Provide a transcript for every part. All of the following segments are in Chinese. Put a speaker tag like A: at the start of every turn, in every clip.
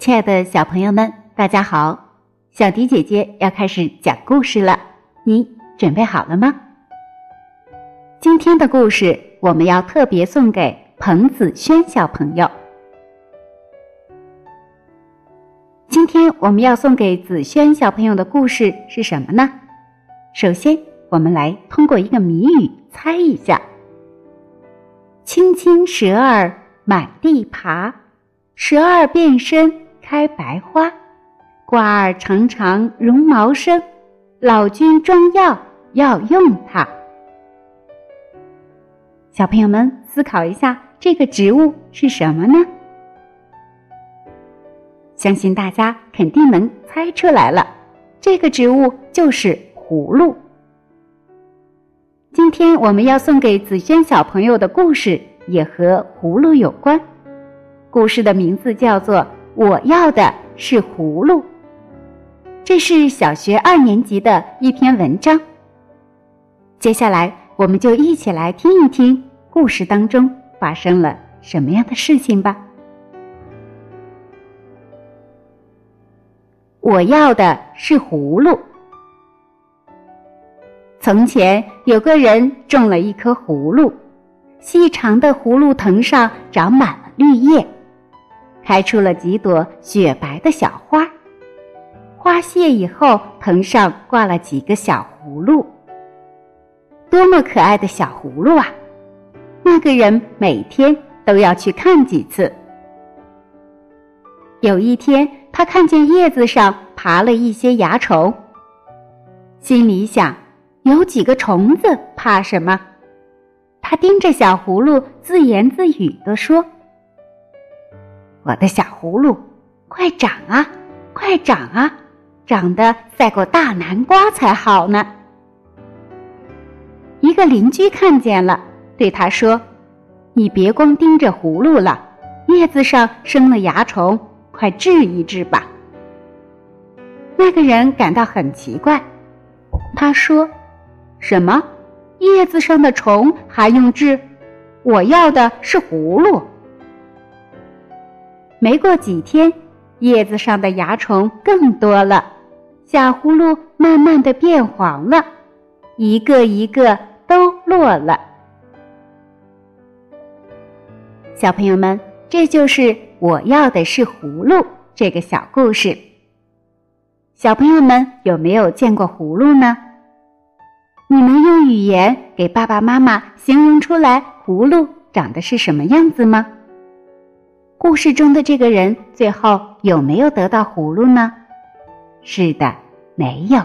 A: 亲爱的小朋友们，大家好！小迪姐姐要开始讲故事了，你准备好了吗？今天的故事我们要特别送给彭子轩小朋友。今天我们要送给子轩小朋友的故事是什么呢？首先，我们来通过一个谜语猜一下：青青蛇儿满地爬，蛇儿变身开白花，瓜儿长长绒毛生，老君装药要用它。小朋友们思考一下，这个植物是什么呢？相信大家肯定能猜出来了，这个植物就是葫芦。今天我们要送给子轩小朋友的故事也和葫芦有关，故事的名字叫做《我要的是葫芦》，这是小学二年级的一篇文章。接下来，我们就一起来听一听故事当中发生了什么样的事情吧。我要的是葫芦。从前有个人种了一棵葫芦，细长的葫芦藤上长满了绿叶，开出了几朵雪白的小花。花谢以后，藤上挂了几个小葫芦，多么可爱的小葫芦啊！那个人每天都要去看几次。有一天，他看见叶子上爬了一些蚜虫，心里想：有几个虫子，怕什么？他盯着小葫芦，自言自语地说：“我的小葫芦，快长啊，快长啊，长得赛过大南瓜才好呢。”一个邻居看见了，对他说：“你别光盯着葫芦了，叶子上生了蚜虫。”快治一治吧！那个人感到很奇怪，他说：“什么？叶子上的虫还用治？我要的是葫芦。”没过几天，叶子上的蚜虫更多了，小葫芦慢慢的变黄了，一个一个都落了。小朋友们，这就是。我要的是葫芦这个小故事。小朋友们有没有见过葫芦呢？你能用语言给爸爸妈妈形容出来葫芦长得是什么样子吗？故事中的这个人最后有没有得到葫芦呢？是的，没有，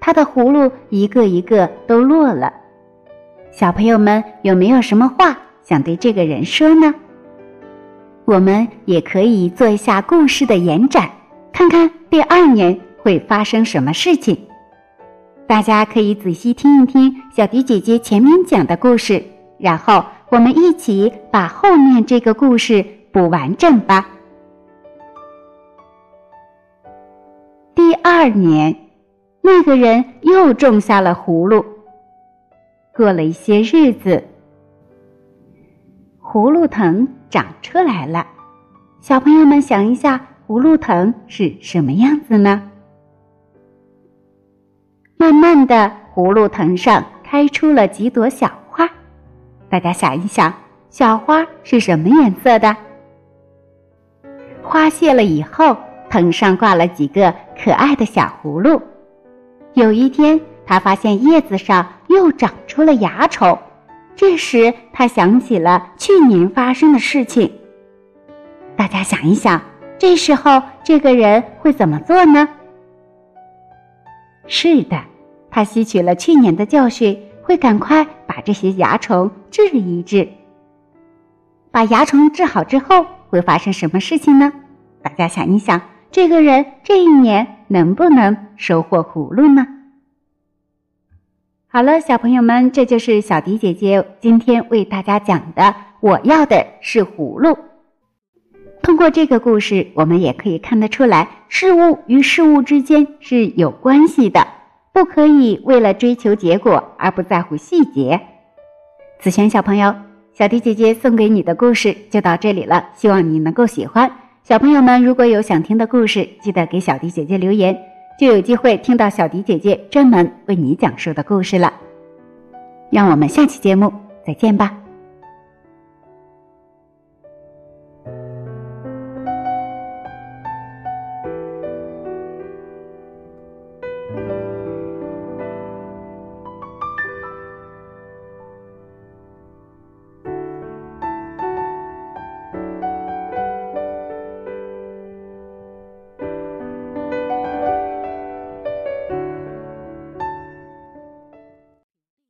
A: 他的葫芦一个一个都落了。小朋友们有没有什么话想对这个人说呢？我们也可以做一下故事的延展，看看第二年会发生什么事情。大家可以仔细听一听小迪姐姐前面讲的故事，然后我们一起把后面这个故事补完整吧。第二年，那个人又种下了葫芦。过了一些日子，葫芦藤。长出来了，小朋友们想一下，葫芦藤是什么样子呢？慢慢的，葫芦藤上开出了几朵小花，大家想一想，小花是什么颜色的？花谢了以后，藤上挂了几个可爱的小葫芦。有一天，他发现叶子上又长出了蚜虫。这时，他想起了去年发生的事情。大家想一想，这时候这个人会怎么做呢？是的，他吸取了去年的教训，会赶快把这些蚜虫治一治。把蚜虫治好之后，会发生什么事情呢？大家想一想，这个人这一年能不能收获葫芦呢？好了，小朋友们，这就是小迪姐姐今天为大家讲的。我要的是葫芦。通过这个故事，我们也可以看得出来，事物与事物之间是有关系的，不可以为了追求结果而不在乎细节。子璇小朋友，小迪姐姐送给你的故事就到这里了，希望你能够喜欢。小朋友们如果有想听的故事，记得给小迪姐姐留言，就有机会听到小迪姐姐专门为你讲述的故事了。让我们下期节目再见吧。